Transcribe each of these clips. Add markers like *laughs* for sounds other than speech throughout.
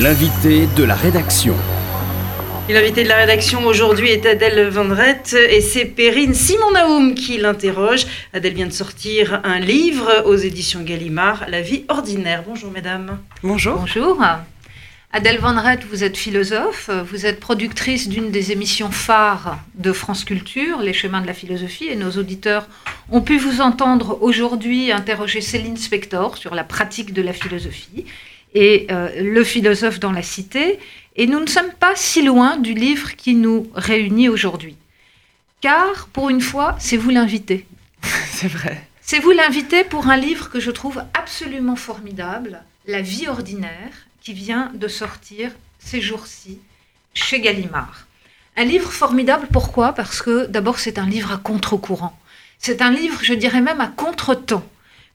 L'invité de la rédaction. L'invité de la rédaction aujourd'hui est Adèle Vendrette et c'est Perrine Simon-Naoum qui l'interroge. Adèle vient de sortir un livre aux éditions Gallimard, La vie ordinaire. Bonjour mesdames. Bonjour. Bonjour. Adèle Vendrette, vous êtes philosophe, vous êtes productrice d'une des émissions phares de France Culture, Les chemins de la philosophie, et nos auditeurs ont pu vous entendre aujourd'hui interroger Céline Spector sur la pratique de la philosophie et euh, le philosophe dans la cité. Et nous ne sommes pas si loin du livre qui nous réunit aujourd'hui. Car, pour une fois, c'est vous l'invité. *laughs* c'est vrai. C'est vous l'invité pour un livre que je trouve absolument formidable, La vie ordinaire, qui vient de sortir ces jours-ci chez Gallimard. Un livre formidable, pourquoi? Parce que d'abord c'est un livre à contre-courant. C'est un livre, je dirais même, à contre-temps.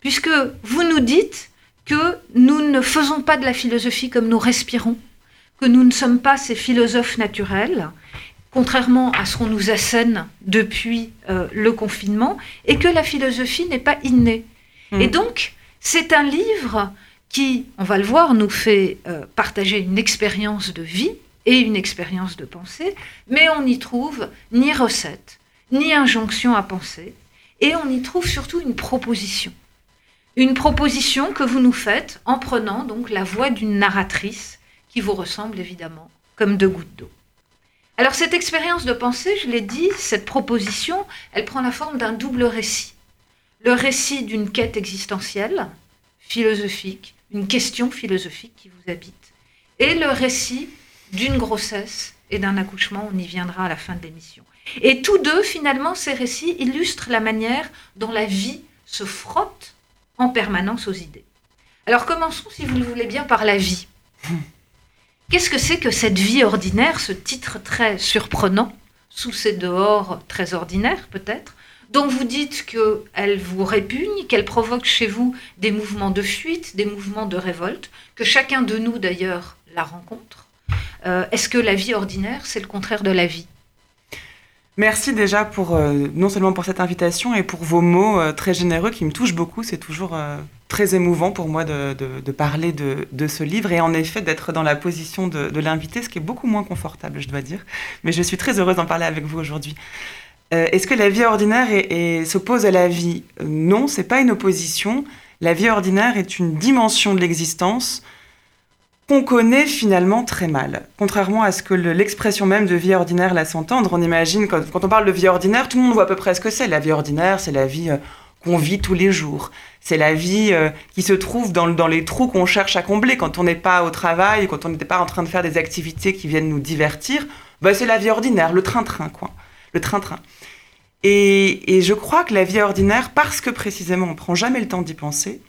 Puisque vous nous dites que nous ne faisons pas de la philosophie comme nous respirons, que nous ne sommes pas ces philosophes naturels, contrairement à ce qu'on nous assène depuis euh, le confinement, et que la philosophie n'est pas innée. Hmm. Et donc, c'est un livre qui, on va le voir, nous fait euh, partager une expérience de vie et une expérience de pensée, mais on n'y trouve ni recette, ni injonction à penser, et on y trouve surtout une proposition. Une proposition que vous nous faites en prenant donc la voix d'une narratrice qui vous ressemble évidemment comme deux gouttes d'eau. Alors cette expérience de pensée, je l'ai dit, cette proposition, elle prend la forme d'un double récit. Le récit d'une quête existentielle, philosophique, une question philosophique qui vous habite, et le récit d'une grossesse et d'un accouchement, on y viendra à la fin de l'émission. Et tous deux, finalement, ces récits illustrent la manière dont la vie se frotte en permanence aux idées. Alors commençons, si vous le voulez bien, par la vie. Qu'est-ce que c'est que cette vie ordinaire, ce titre très surprenant, sous ces dehors très ordinaires peut-être, dont vous dites qu'elle vous répugne, qu'elle provoque chez vous des mouvements de fuite, des mouvements de révolte, que chacun de nous d'ailleurs la rencontre? Euh, est-ce que la vie ordinaire, c'est le contraire de la vie? Merci déjà pour euh, non seulement pour cette invitation et pour vos mots euh, très généreux qui me touchent beaucoup. C'est toujours très émouvant pour moi de, parler de, ce livre et en effet d'être dans la position de, l'invité, ce qui est beaucoup moins confortable, je dois dire. Mais je suis très heureuse d'en parler avec vous aujourd'hui. Est-ce que la vie ordinaire s'oppose à la vie? Non, c'est pas une opposition. La vie ordinaire est une dimension de l'existence qu'on connaît finalement très mal. Contrairement à ce que l'expression même de vie ordinaire laisse entendre, on imagine, quand, on parle de vie ordinaire, tout le monde voit à peu près ce que c'est. La vie ordinaire, c'est la vie euh, qu'on vit tous les jours. C'est la vie euh, qui se trouve dans, dans les trous qu'on cherche à combler quand on n'est pas au travail, quand on n'est pas en train de faire des activités qui viennent nous divertir. Bah, c'est la vie ordinaire, le train-train, quoi. Le train-train. Et, et, je crois que la vie ordinaire, parce que précisément on prend jamais le temps d'y penser,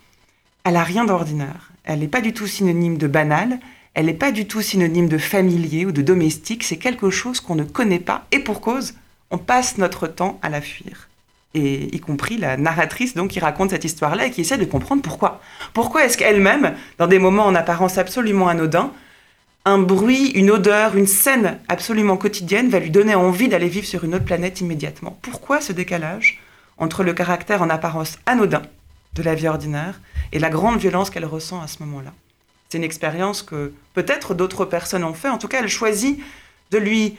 elle a rien d'ordinaire. Elle n'est pas du tout synonyme de banal, elle n'est pas du tout synonyme de familier ou de domestique, c'est quelque chose qu'on ne connaît pas et pour cause, on passe notre temps à la fuir. Et y compris la narratrice donc qui raconte cette histoire-là et qui essaie de comprendre pourquoi. Pourquoi est-ce qu'elle-même, dans des moments en apparence absolument anodins, un bruit, une odeur, une scène absolument quotidienne va lui donner envie d'aller vivre sur une autre planète immédiatement? Pourquoi ce décalage entre le caractère en apparence anodin de la vie ordinaire et la grande violence qu'elle ressent à ce moment-là. C'est une expérience que peut-être d'autres personnes ont fait. En tout cas, elle choisit de lui,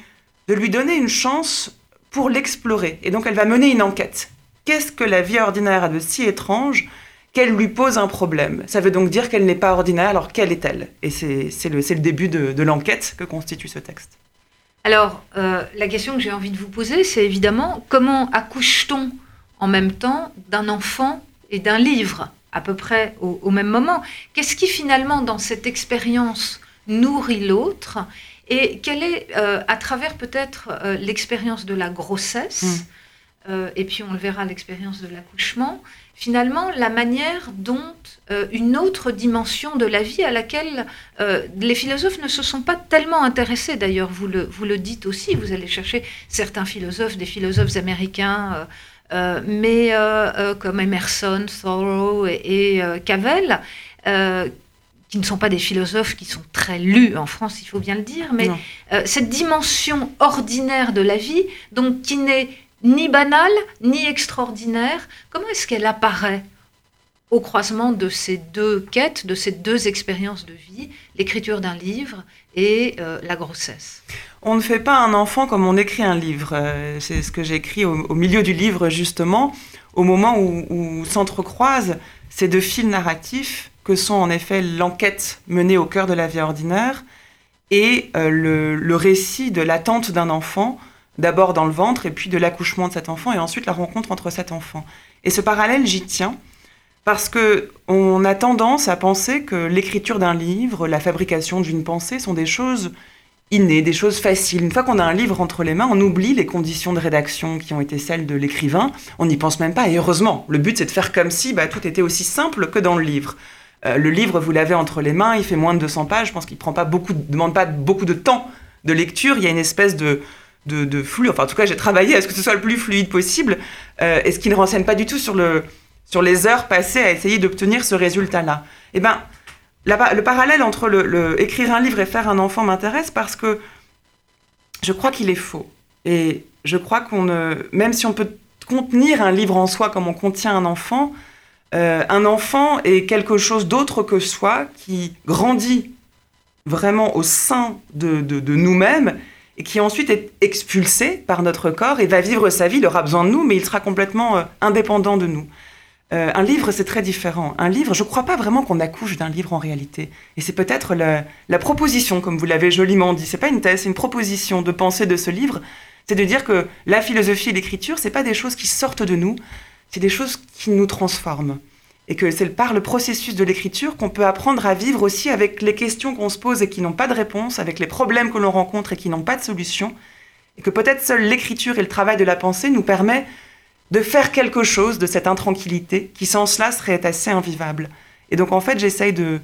de lui donner une chance pour l'explorer. Et donc, elle va mener une enquête. Qu'est-ce que la vie ordinaire a de si étrange qu'elle lui pose un problème? Ça veut donc dire qu'elle n'est pas ordinaire, alors quelle est-elle? Et c'est le, le, début de, l'enquête que constitue ce texte. Alors, euh, la question que j'ai envie de vous poser, c'est évidemment comment accouche-t-on en même temps d'un enfant et d'un livre à peu près au, même moment. Qu'est-ce qui finalement dans cette expérience nourrit l'autre et quelle est, euh, à travers peut-être euh, l'expérience de la grossesse, hmm. euh, et puis on le verra l'expérience de l'accouchement, finalement la manière dont une autre dimension de la vie à laquelle les philosophes ne se sont pas tellement intéressés, d'ailleurs vous le, vous le dites aussi, vous allez chercher certains philosophes, des philosophes américains mais euh, euh, comme Emerson, Thoreau et, Cavell, qui ne sont pas des philosophes qui sont très lus en France, il faut bien le dire, mais cette dimension ordinaire de la vie, donc qui n'est ni banale ni extraordinaire, comment est-ce qu'elle apparaît? Au croisement de ces deux quêtes, de ces deux expériences de vie, l'écriture d'un livre et euh, la grossesse. On ne fait pas un enfant comme on écrit un livre. Euh, c'est ce que j'ai écrit au, milieu du livre, justement, au moment où, s'entrecroisent ces deux fils narratifs que sont en effet l'enquête menée au cœur de la vie ordinaire et euh, le, récit de l'attente d'un enfant, d'abord dans le ventre et puis de l'accouchement de cet enfant et ensuite la rencontre entre cet enfant. Et ce parallèle, j'y tiens parce que on a tendance à penser que l'écriture d'un livre, la fabrication d'une pensée sont des choses innées, des choses faciles. Une fois qu'on a un livre entre les mains, on oublie les conditions de rédaction qui ont été celles de l'écrivain. On n'y pense même pas, et heureusement. Le but, c'est de faire comme si bah, tout était aussi simple que dans le livre. Euh, le livre, vous l'avez entre les mains, il fait moins de 200 pages, je pense qu'il ne demande pas beaucoup de temps de lecture, il y a une espèce de, de, flux, enfin en tout cas j'ai travaillé à ce que ce soit le plus fluide possible, euh, et ce qui ne renseigne pas du tout sur, le, sur les heures passées à essayer d'obtenir ce résultat-là. Eh bien, le parallèle entre écrire un livre et faire un enfant m'intéresse parce que je crois qu'il est faux. Et je crois qu'on ne, même si on peut contenir un livre en soi comme on contient un enfant, euh, un enfant est quelque chose d'autre que soi qui grandit vraiment au sein de, nous-mêmes et qui ensuite est expulsé par notre corps et va vivre sa vie. Il aura besoin de nous, mais il sera complètement euh, indépendant de nous. Euh, un livre, c'est très différent. Un livre, je ne crois pas vraiment qu'on accouche d'un livre en réalité. Et c'est peut-être la, proposition, comme vous l'avez joliment dit. C'est pas une thèse, c'est une proposition de pensée de ce livre. C'est de dire que la philosophie et l'écriture, c'est pas des choses qui sortent de nous, c'est des choses qui nous transforment. Et que c'est par le processus de l'écriture qu'on peut apprendre à vivre aussi avec les questions qu'on se pose et qui n'ont pas de réponse, avec les problèmes que l'on rencontre et qui n'ont pas de solution. Et que peut-être seule l'écriture et le travail de la pensée nous permet de faire quelque chose de cette intranquillité qui sans cela serait assez invivable. Et donc en fait j'essaye de,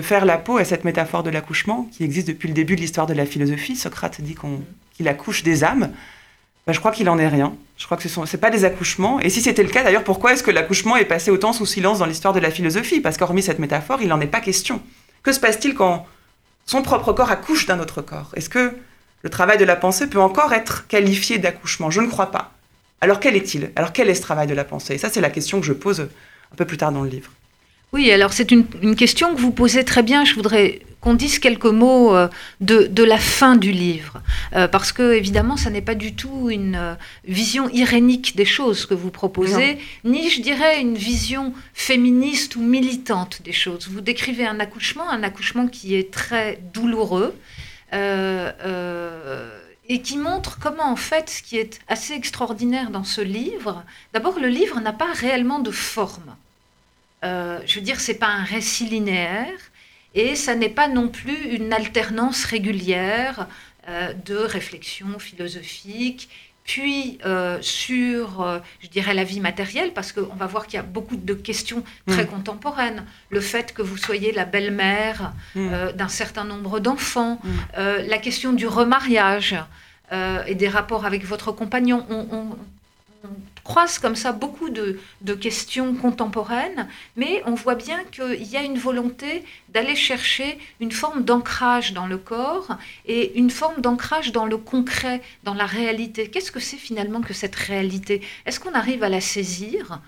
faire la peau à cette métaphore de l'accouchement qui existe depuis le début de l'histoire de la philosophie. Socrate dit qu'il accouche des âmes. Ben, je crois qu'il en est rien. Je crois que ce n'est pas des accouchements. Et si c'était le cas, d'ailleurs, pourquoi est-ce que l'accouchement est passé autant sous silence dans l'histoire de la philosophie? Parce qu'hormis cette métaphore, il n'en est pas question. Que se passe-t-il quand son propre corps accouche d'un autre corps? Est-ce que le travail de la pensée peut encore être qualifié d'accouchement? Je ne crois pas. Alors quel est-il? Alors quel est ce travail de la pensée? Et ça, c'est la question que je pose un peu plus tard dans le livre. Oui, alors c'est une, question que vous posez très bien. Je voudrais qu'on dise quelques mots euh, de, la fin du livre, euh, parce que évidemment, ça n'est pas du tout une euh, vision irénique des choses que vous proposez, ni je dirais une vision féministe ou militante des choses. Vous décrivez un accouchement, un accouchement qui est très douloureux et qui montre comment, en fait, ce qui est assez extraordinaire dans ce livre, d'abord, le livre n'a pas réellement de forme. Euh, je veux dire, c'est pas un récit linéaire, et ça n'est pas non plus une alternance régulière euh, de réflexion philosophique, puis euh, sur, je dirais, la vie matérielle, parce qu'on va voir qu'il y a beaucoup de questions très mm. contemporaines. Le fait que vous soyez la belle-mère mm. d'un certain nombre d'enfants, mm. la question du remariage, euh, et des rapports avec votre compagnon. On, croise comme ça beaucoup de, questions contemporaines, mais on voit bien qu'il y a une volonté d'aller chercher une forme d'ancrage dans le corps et une forme d'ancrage dans le concret, dans la réalité. Qu'est-ce que c'est finalement que cette réalité? Est-ce qu'on arrive à la saisir?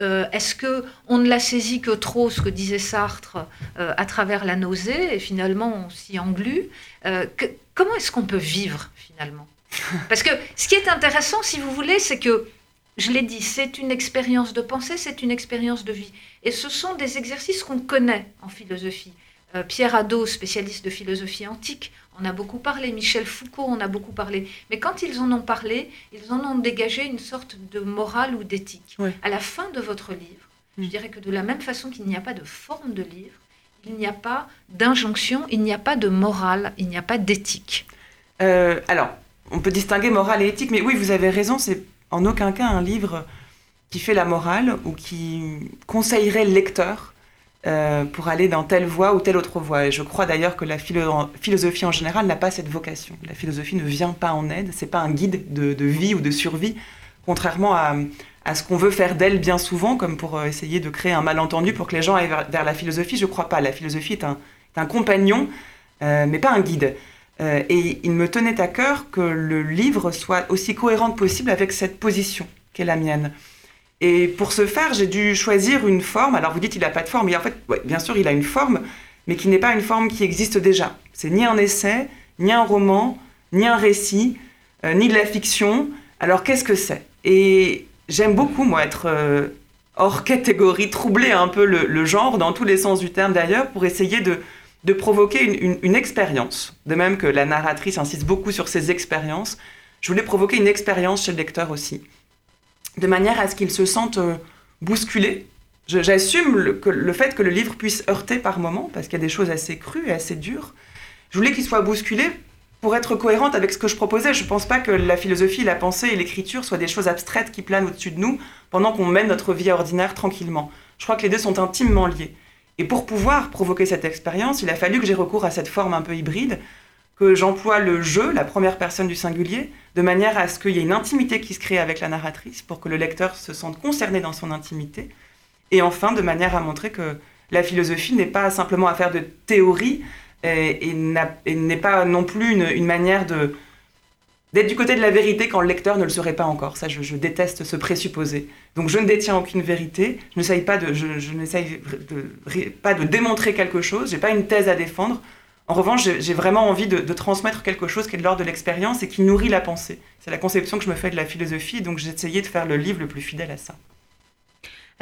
Euh, Est-ce que on ne la saisit que trop, ce que disait Sartre, euh, à travers la nausée, et finalement on s'y englue Comment est-ce qu'on peut vivre finalement? Parce que ce qui est intéressant, si vous voulez, c'est que, je l'ai dit, c'est une expérience de pensée, c'est une expérience de vie. Et ce sont des exercices qu'on connaît en philosophie. Euh, Pierre Hadot, spécialiste de philosophie antique, en a beaucoup parlé. Michel Foucault en a beaucoup parlé. Mais quand ils en ont parlé, ils en ont dégagé une sorte de morale ou d'éthique. À la fin de votre livre, je mm. dirais que de la même façon qu'il n'y a pas de forme de livre, il n'y a pas d'injonction, il n'y a pas de morale, il n'y a pas d'éthique. Euh, alors, on peut distinguer morale et éthique, mais oui, vous avez raison, c'est en aucun cas un livre qui fait la morale ou qui conseillerait le lecteur euh, pour aller dans telle voie ou telle autre voie. Et je crois d'ailleurs que la philosophie en général n'a pas cette vocation. La philosophie ne vient pas en aide, c'est pas un guide de, vie ou de survie, contrairement à, ce qu'on veut faire d'elle bien souvent, comme pour euh, essayer de créer un malentendu pour que les gens aillent vers, la philosophie. Je crois pas. La philosophie est un, compagnon, euh, mais pas un guide. Euh, et il me tenait à cœur que le livre soit aussi cohérent que possible avec cette position qu'est la mienne. Et pour ce faire, j'ai dû choisir une forme. Alors vous dites il n'a pas de forme, mais en fait, bien sûr, il a une forme, mais qui n'est pas une forme qui existe déjà. C'est ni un essai, ni un roman, ni un récit, euh, ni de la fiction. Alors qu'est-ce que c'est? Et j'aime beaucoup, moi, être euh, hors catégorie, troubler un peu le, genre, dans tous les sens du terme d'ailleurs, pour essayer de, de provoquer une, expérience. De même que la narratrice insiste beaucoup sur ses expériences, je voulais provoquer une expérience chez le lecteur aussi, de manière à ce qu'il se sente euh, bousculé. J'assume le, le, fait que le livre puisse heurter par moments, parce qu'il y a des choses assez crues et assez dures. Je voulais qu'il soit bousculé pour être cohérente avec ce que je proposais. Je ne pense pas que la philosophie, la pensée et l'écriture soient des choses abstraites qui planent au-dessus de nous pendant qu'on mène notre vie ordinaire tranquillement. Je crois que les deux sont intimement liés. Et pour pouvoir provoquer cette expérience, il a fallu que j'ai recours à cette forme un peu hybride, que j'emploie le jeu, la première personne du singulier, de manière à ce qu'il y ait une intimité qui se crée avec la narratrice, pour que le lecteur se sente concerné dans son intimité. Et enfin, de manière à montrer que la philosophie n'est pas simplement affaire de théorie, et, n'est pas non plus une, manière d'être du côté de la vérité quand le lecteur ne le serait pas encore. Ça, je, déteste ce présupposé. Donc, je ne détiens aucune vérité. Je n'essaye pas de, je, n'essaye pas de démontrer quelque chose. J'ai pas une thèse à défendre. En revanche, j'ai vraiment envie de, de, transmettre quelque chose qui est de l'ordre de l'expérience et qui nourrit la pensée. C'est la conception que je me fais de la philosophie. Donc, j'ai essayé de faire le livre le plus fidèle à ça.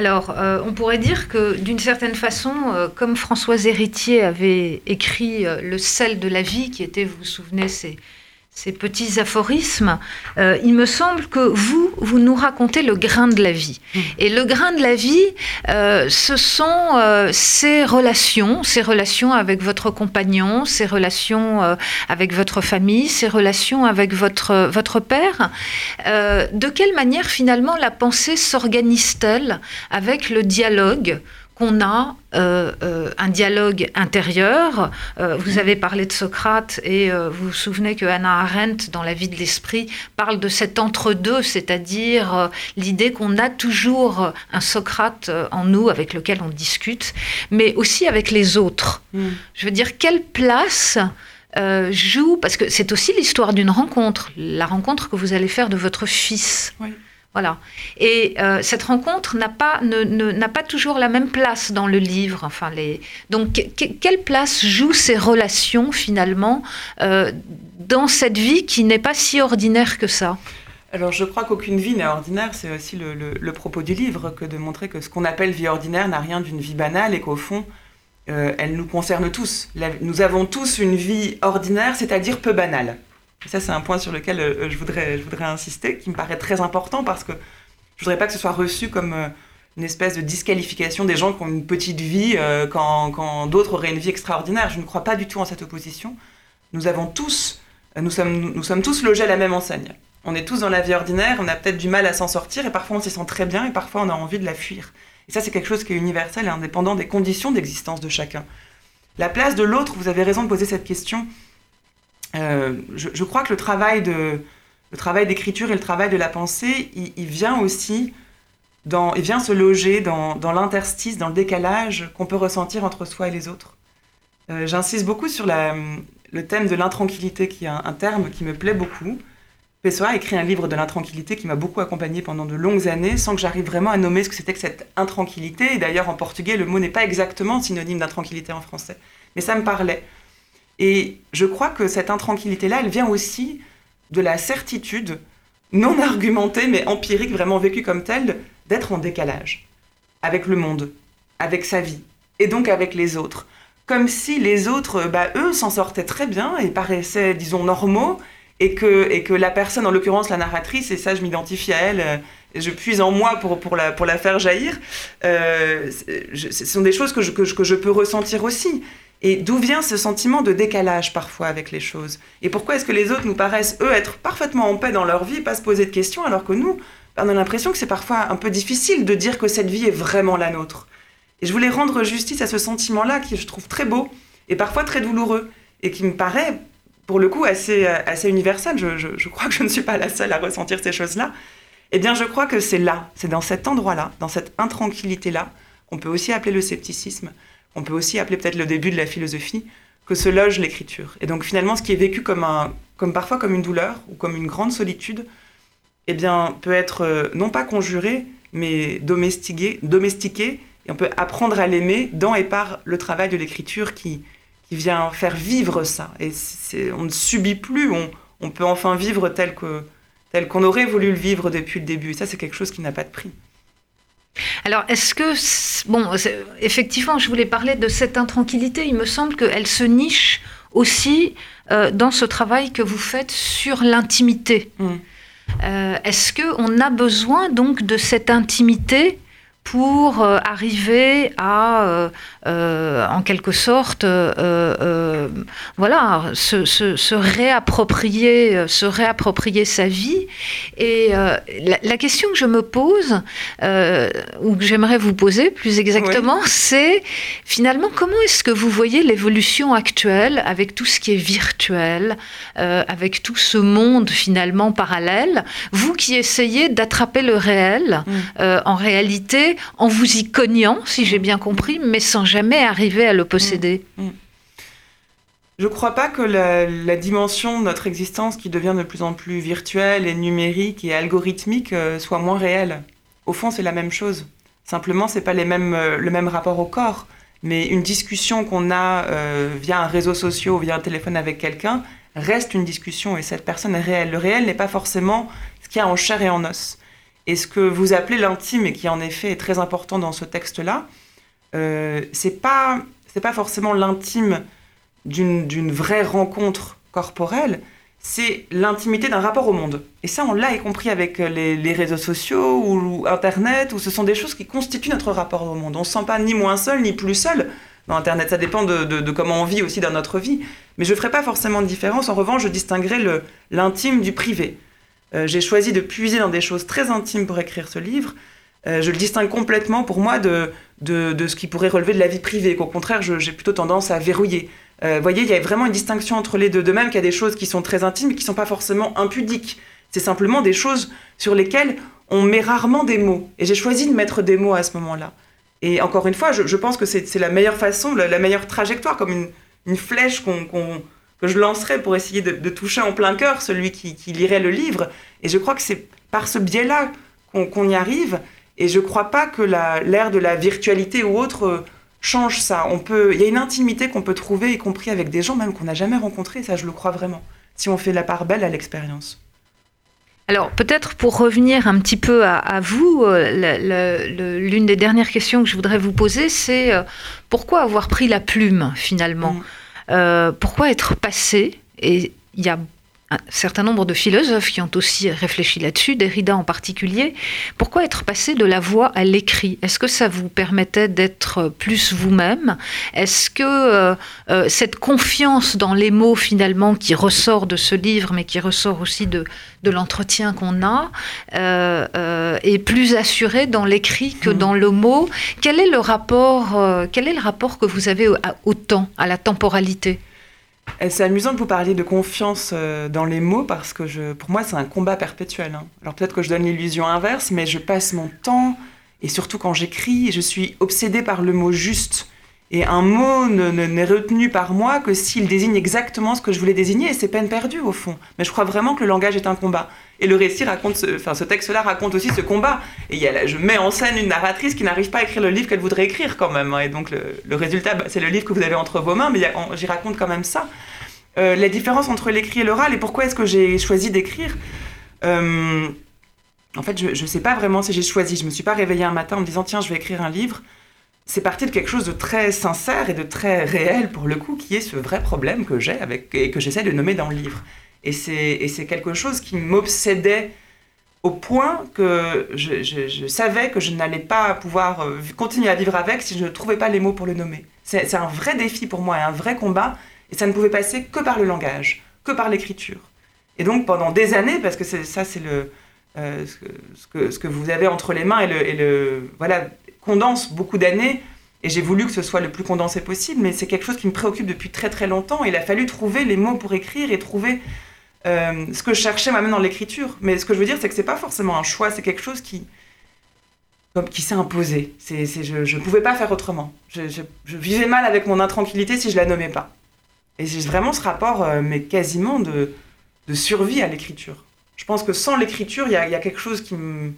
Alors, euh, on pourrait dire que d'une certaine façon, euh, comme Françoise Héritier avait écrit euh, Le sel de la vie, qui était, vous vous souvenez, c'est ces petits aphorismes, euh, il me semble que vous, vous nous racontez le grain de la vie. Mmh. Et le grain de la vie, euh, ce sont euh, ces relations, ces relations avec votre compagnon, ces relations avec votre famille, ces relations avec votre, votre père. de quelle manière finalement la pensée s'organise-t-elle avec le dialogue qu'on a euh, euh, un dialogue intérieur. Euh, vous avez parlé de Socrate et vous vous souvenez que Hannah Arendt, dans La vie de l'esprit, parle de cet entre-deux, c'est-à-dire l'idée qu'on a toujours un Socrate en nous avec lequel on discute, mais aussi avec les autres. Mm. Je veux dire, quelle place joue, parce que c'est aussi l'histoire d'une rencontre, la rencontre que vous allez faire de votre fils. Oui. Voilà. Et euh, cette rencontre n'a pas, n'a pas toujours la même place dans le livre. Enfin, les... Donc, quelle place jouent ces relations finalement euh, dans cette vie qui n'est pas si ordinaire que ça? Alors je crois qu'aucune vie n'est ordinaire, c'est aussi le, propos du livre, que de montrer que ce qu'on appelle vie ordinaire n'a rien d'une vie banale et qu'au fond, euh, elle nous concerne tous. nous avons tous une vie ordinaire, c'est-à-dire peu banale ça, c'est un point sur lequel euh, je, voudrais, je voudrais insister, qui me paraît très important parce que je voudrais pas que ce soit reçu comme euh, une espèce de disqualification des gens qui ont une petite vie euh, quand, d'autres auraient une vie extraordinaire. Je ne crois pas du tout en cette opposition. Nous avons tous, sommes, nous sommes tous logés à la même enseigne. On est tous dans la vie ordinaire, on a peut-être du mal à s'en sortir et parfois on s'y sent très bien et parfois on a envie de la fuir. Et ça, c'est quelque chose qui est universel et indépendant des conditions d'existence de chacun. La place de l'autre, vous avez raison de poser cette question. Euh, je, crois que le travail de le travail d'écriture et le travail de la pensée, il, vient aussi dans, il vient se loger dans, dans l'interstice, dans le décalage qu'on peut ressentir entre soi et les autres. Euh, j'insiste beaucoup sur la, le thème de l'intranquillité, qui est un, terme qui me plaît beaucoup. Pessoa a écrit un livre de l'intranquillité qui m'a beaucoup accompagné pendant de longues années, sans que j'arrive vraiment à nommer ce que c'était que cette intranquillité. D'ailleurs, en portugais, le mot n'est pas exactement synonyme d'intranquillité en français. Mais ça me parlait. Et je crois que cette intranquillité-là, elle vient aussi de la certitude, non argumentée, mais empirique, vraiment vécue comme telle, d'être en décalage avec le monde, avec sa vie, et donc avec les autres. Comme si les autres, bah, eux, s'en sortaient très bien et paraissaient, disons, normaux, et que, et que la personne, en l'occurrence la narratrice, et ça je m'identifie à elle, euh, je puise en moi pour, pour, la, pour la faire jaillir, euh, ce sont des choses que je, que je peux ressentir aussi. Et d'où vient ce sentiment de décalage parfois avec les choses? Et pourquoi est-ce que les autres nous paraissent, eux, être parfaitement en paix dans leur vie, pas se poser de questions, alors que nous, on a l'impression que c'est parfois un peu difficile de dire que cette vie est vraiment la nôtre? Et je voulais rendre justice à ce sentiment-là, qui je trouve très beau et parfois très douloureux, et qui me paraît, pour le coup, assez, assez universel. Je crois que je ne suis pas la seule à ressentir ces choses-là. Eh bien, je crois que c'est là, c'est dans cet endroit-là, dans cette intranquillité-là, qu'on peut aussi appeler le scepticisme, on peut aussi appeler peut-être le début de la philosophie, que se loge l'écriture. Et donc finalement, ce qui est vécu comme, un, comme parfois comme une douleur ou comme une grande solitude, eh bien, peut être euh, non pas conjuré, mais domestiqué, domestiqué, et on peut apprendre à l'aimer dans et par le travail de l'écriture qui, qui vient faire vivre ça. Et on ne subit plus, on, on peut enfin vivre tel que tel qu'on aurait voulu le vivre depuis le début. Et ça, c'est quelque chose qui n'a pas de prix. Alors, est-ce que, bon, effectivement, je voulais parler de cette intranquillité. Il me semble qu'elle se niche aussi euh, dans ce travail que vous faites sur l'intimité. Mm. Euh, est-ce qu'on a besoin donc de cette intimité pour euh, arriver à, euh, euh, en quelque sorte, voilà, se, réapproprier, se réapproprier sa vie. Et la, question que je me pose, ou que j'aimerais vous poser plus exactement, c'est finalement comment est-ce que vous voyez l'évolution actuelle avec tout ce qui est virtuel, avec tout ce monde finalement parallèle, vous qui essayez d'attraper le réel, mm. en réalité, en vous y cognant, si j'ai bien compris, mais sans jamais arriver à le posséder. Mm, mm. Je ne crois pas que la, dimension de notre existence qui devient de plus en plus virtuelle et numérique et algorithmique euh, soit moins réelle. Au fond, c'est la même chose. Simplement, c'est pas les mêmes, euh, le même rapport au corps. Mais une discussion qu'on a euh, via un réseau social ou via un téléphone avec quelqu'un reste une discussion et cette personne est réelle. Le réel n'est pas forcément ce qu'il y a en chair et en os. Et ce que vous appelez l'intime, et qui en effet est très important dans ce texte-là, euh, c'est pas c'est pas forcément l'intime d'une vraie rencontre corporelle, c'est l'intimité d'un rapport au monde. Et ça, on l'a y compris avec les, réseaux sociaux ou, Internet, où ce sont des choses qui constituent notre rapport au monde. On ne se sent pas ni moins seul, ni plus seul dans Internet. Ça dépend de, de comment on vit aussi dans notre vie. Mais je ne ferai pas forcément de différence. En revanche, je distinguerai l'intime du privé. Euh, j'ai choisi de puiser dans des choses très intimes pour écrire ce livre. Euh, je le distingue complètement pour moi de, de, ce qui pourrait relever de la vie privée, qu'au contraire, j'ai plutôt tendance à verrouiller. Euh, vous voyez, il y a vraiment une distinction entre les deux, de même qu'il y a des choses qui sont très intimes et qui ne sont pas forcément impudiques. C'est simplement des choses sur lesquelles on met rarement des mots. Et j'ai choisi de mettre des mots à ce moment-là. Et encore une fois, je, pense que c'est la meilleure façon, la, meilleure trajectoire, comme une, une flèche qu'on que je lancerais pour essayer de, toucher en plein cœur celui qui, lirait le livre. Et je crois que c'est par ce biais-là qu'on y arrive. Et je ne crois pas que l'ère de la virtualité ou autre euh, change ça. On peut, il y a une intimité qu'on peut trouver, y compris avec des gens même qu'on n'a jamais rencontrés. Ça, je le crois vraiment. Si on fait la part belle à l'expérience. Alors peut-être pour revenir un petit peu à, vous, euh, l'une des dernières questions que je voudrais vous poser, c'est euh, pourquoi avoir pris la plume finalement? Mm. Euh, pourquoi être passé? Et il y a un certain nombre de philosophes qui ont aussi réfléchi là-dessus, Derrida en particulier. Pourquoi être passé de la voix à l'écrit? Est-ce que ça vous permettait d'être plus vous-même? Est-ce que euh, euh, cette confiance dans les mots finalement qui ressort de ce livre, mais qui ressort aussi de, de l'entretien qu'on a, est plus assurée dans l'écrit que mmh. dans le mot? Quel est le rapport Quel est le rapport que vous avez au temps, à la temporalité? C'est amusant que vous parliez de confiance euh, dans les mots parce que pour moi, c'est un combat perpétuel. Hein. Alors peut-être que je donne l'illusion inverse, mais je passe mon temps, et surtout quand j'écris, je suis obsédée par le mot juste. Et un mot n'est retenu par moi que s'il désigne exactement ce que je voulais désigner, et c'est peine perdue au fond. Mais je crois vraiment que le langage est un combat. Et le récit raconte, enfin ce texte-là raconte aussi ce combat. Et je mets en scène une narratrice qui n'arrive pas à écrire le livre qu'elle voudrait écrire quand même. Hein. Et donc le, résultat, bah, c'est le livre que vous avez entre vos mains, mais j'y raconte quand même ça. Euh, la différence entre l'écrit et l'oral et pourquoi est-ce que j'ai choisi d'écrire euh, En fait, je ne sais pas vraiment si j'ai choisi. Je me suis pas réveillée un matin en me disant tiens, je vais écrire un livre c'est parti de quelque chose de très sincère et de très réel pour le coup, qui est ce vrai problème que j'ai avec et que j'essaie de nommer dans le livre. Et c'est quelque chose qui m'obsédait au point que je, savais que je n'allais pas pouvoir euh, continuer à vivre avec si je ne trouvais pas les mots pour le nommer. C'est un vrai défi pour moi et un vrai combat, et ça ne pouvait passer que par le langage, que par l'écriture. Et donc pendant des années, parce que ça c'est le euh, ce, que, ce, que, vous avez entre les mains et le, et le voilà condense beaucoup d'années. Et j'ai voulu que ce soit le plus condensé possible, mais c'est quelque chose qui me préoccupe depuis très très longtemps. Il a fallu trouver les mots pour écrire et trouver euh, ce que je cherchais moi-même dans l'écriture. Mais ce que je veux dire, c'est que c'est pas forcément un choix, c'est quelque chose qui, qui s'est imposé. C'est, je ne pouvais pas faire autrement. Je, vivais mal avec mon intranquillité si je la nommais pas. Et j'ai vraiment ce rapport, euh, mais quasiment de, de, survie à l'écriture. Je pense que sans l'écriture, il y, y a, quelque chose qui me,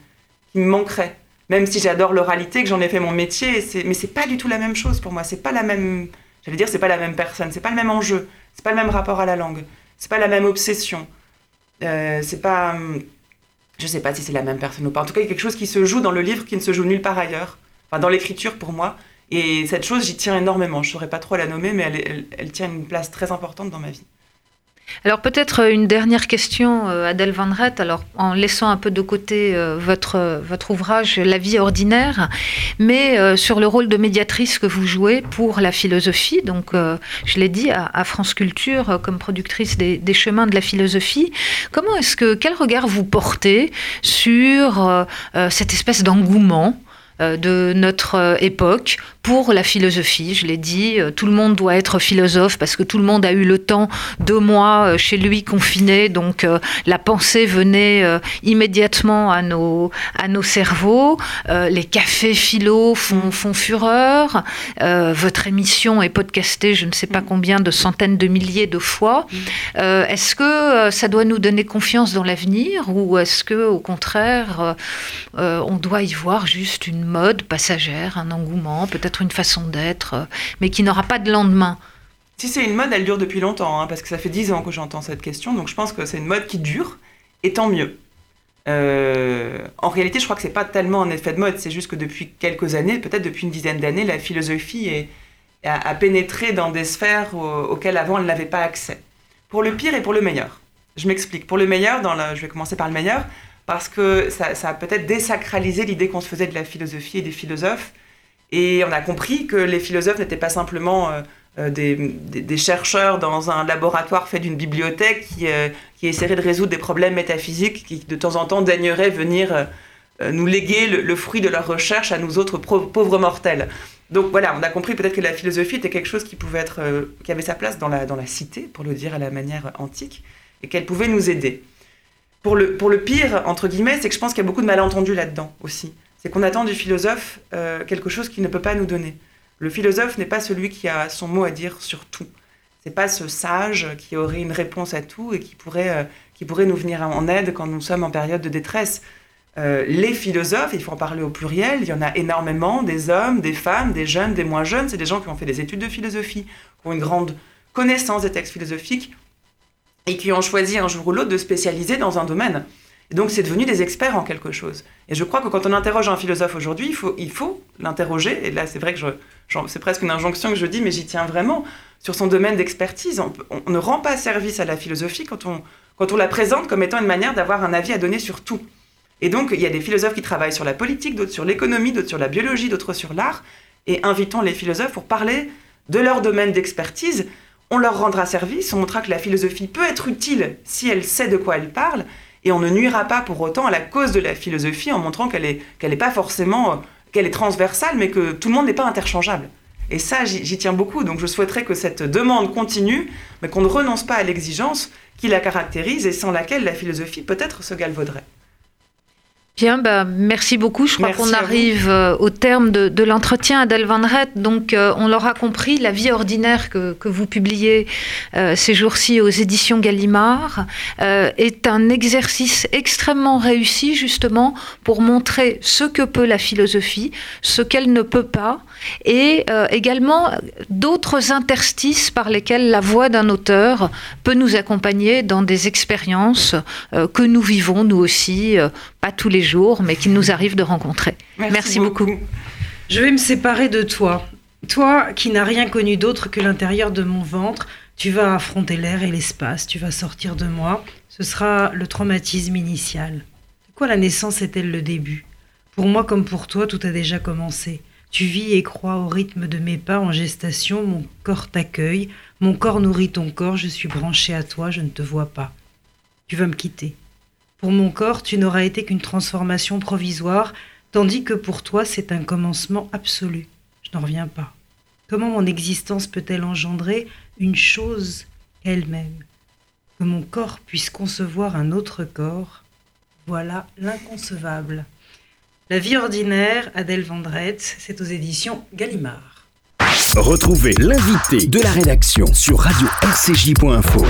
qui me manquerait. Même si j'adore l'oralité, que j'en ai fait mon métier, mais c'est pas du tout la même chose pour moi. C'est pas la même, j'allais dire, c'est pas la même personne, c'est pas le même enjeu, c'est pas le même rapport à la langue, c'est pas la même obsession. Euh, c'est pas, je sais pas si c'est la même personne ou pas. En tout cas, il y a quelque chose qui se joue dans le livre qui ne se joue nulle part ailleurs. Enfin, dans l'écriture pour moi. Et cette chose, j'y tiens énormément. Je saurais pas trop la nommer, mais elle, elle tient une place très importante dans ma vie. Alors peut-être euh, une dernière question, euh, Adèle Van Rett, alors en laissant un peu de côté euh, votre, ouvrage La vie ordinaire, mais sur le rôle de médiatrice que vous jouez pour la philosophie. Donc je l'ai dit à, France Culture comme productrice des, des, chemins de la philosophie. Comment est-ce que quel regard vous portez sur cette espèce d'engouement de notre époque pour la philosophie. Je l'ai dit, euh, tout le monde doit être philosophe parce que tout le monde a eu le temps, deux mois euh, chez lui confiné, donc euh, la pensée venait immédiatement à nos, à nos cerveaux. les cafés philo font, font fureur. votre émission est podcastée, je ne sais pas combien de centaines de milliers de fois. est-ce que ça doit nous donner confiance dans l'avenir ou est-ce que, au contraire, on doit y voir juste une mode passagère, un engouement, peut-être une façon d'être, euh, mais qui n'aura pas de lendemain. Si c'est une mode, elle dure depuis longtemps, hein, parce que ça fait dix ans que j'entends cette question, donc je pense que c'est une mode qui dure, et tant mieux. Euh, en réalité, je crois que c'est pas tellement un effet de mode, c'est juste que depuis quelques années, peut-être depuis une dizaine d'années, la philosophie est, a, pénétré dans des sphères auxquelles avant elle n'avait pas accès. Pour le pire et pour le meilleur. Je m'explique. Pour le meilleur, dans je vais commencer par le meilleur, parce que ça, ça a peut-être désacralisé l'idée qu'on se faisait de la philosophie et des philosophes et on a compris que les philosophes n'étaient pas simplement euh, euh, des, chercheurs dans un laboratoire fait d'une bibliothèque qui, euh, qui essaieraient de résoudre des problèmes métaphysiques, qui de temps en temps daigneraient venir nous léguer le, fruit de leur recherche à nous autres pauvres mortels. Donc voilà, on a compris peut-être que la philosophie était quelque chose qui pouvait être, qui avait sa place dans la, dans la cité, pour le dire à la manière antique, et qu'elle pouvait nous aider. Pour le, pour le pire, entre guillemets, c'est que je pense qu'il y a beaucoup de malentendus là-dedans aussi c'est qu'on attend du philosophe euh, quelque chose qu'il ne peut pas nous donner. Le philosophe n'est pas celui qui a son mot à dire sur tout. C'est pas ce sage qui aurait une réponse à tout et qui pourrait, euh, qui pourrait nous venir en aide quand nous sommes en période de détresse. Euh, les philosophes, il faut en parler au pluriel, il y en a énormément, des hommes, des femmes, des jeunes, des moins jeunes, c'est des gens qui ont fait des études de philosophie, qui ont une grande connaissance des textes philosophiques et qui ont choisi un jour ou l'autre de spécialiser dans un domaine. Donc, c'est devenu des experts en quelque chose. Et je crois que quand on interroge un philosophe aujourd'hui, il faut, l'interroger. Et là, c'est vrai que c'est presque une injonction que je dis, mais j'y tiens vraiment sur son domaine d'expertise. On, ne rend pas service à la philosophie quand on, quand on la présente comme étant une manière d'avoir un avis à donner sur tout. Et donc, il y a des philosophes qui travaillent sur la politique, d'autres sur l'économie, d'autres sur la biologie, d'autres sur l'art. Et invitons les philosophes pour parler de leur domaine d'expertise. On leur rendra service, on montrera que la philosophie peut être utile si elle sait de quoi elle parle et on ne nuira pas pour autant à la cause de la philosophie en montrant qu'elle n'est qu'elle est pas forcément, euh, qu'elle est transversale, mais que tout le monde n'est pas interchangeable. Et ça, j'y tiens beaucoup. Donc je souhaiterais que cette demande continue, mais qu'on ne renonce pas à l'exigence qui la caractérise et sans laquelle la philosophie peut-être se galvauderait. Bien, bah, merci beaucoup. Je crois qu'on arrive euh, au terme de, l'entretien, Adèle Van Rett. Donc, euh, on l'aura compris, la vie ordinaire que, vous publiez euh, ces jours-ci aux éditions Gallimard est un exercice extrêmement réussi, justement, pour montrer ce que peut la philosophie, ce qu'elle ne peut pas, et également d'autres interstices par lesquels la voix d'un auteur peut nous accompagner dans des expériences que nous vivons, nous aussi, pas tous les jours, mais qu'il nous arrive de rencontrer. Merci, beaucoup. Je vais me séparer de toi. Toi qui n'as rien connu d'autre que l'intérieur de mon ventre, tu vas affronter l'air et l'espace, tu vas sortir de moi. Ce sera le traumatisme initial. De quoi la naissance est-elle le début? Pour moi comme pour toi, tout a déjà commencé. Tu vis et crois au rythme de mes pas en gestation, mon corps t'accueille, mon corps nourrit ton corps, je suis branché à toi, je ne te vois pas. Tu vas me quitter. Pour mon corps, tu n'auras été qu'une transformation provisoire, tandis que pour toi, c'est un commencement absolu. Je n'en reviens pas. Comment mon existence peut-elle engendrer une chose elle-même? Que mon corps puisse concevoir un autre corps, voilà l'inconcevable. La vie ordinaire, Adèle Vendrette, c'est aux éditions Gallimard. Retrouvez l'invité de la rédaction sur radio-rcj.info.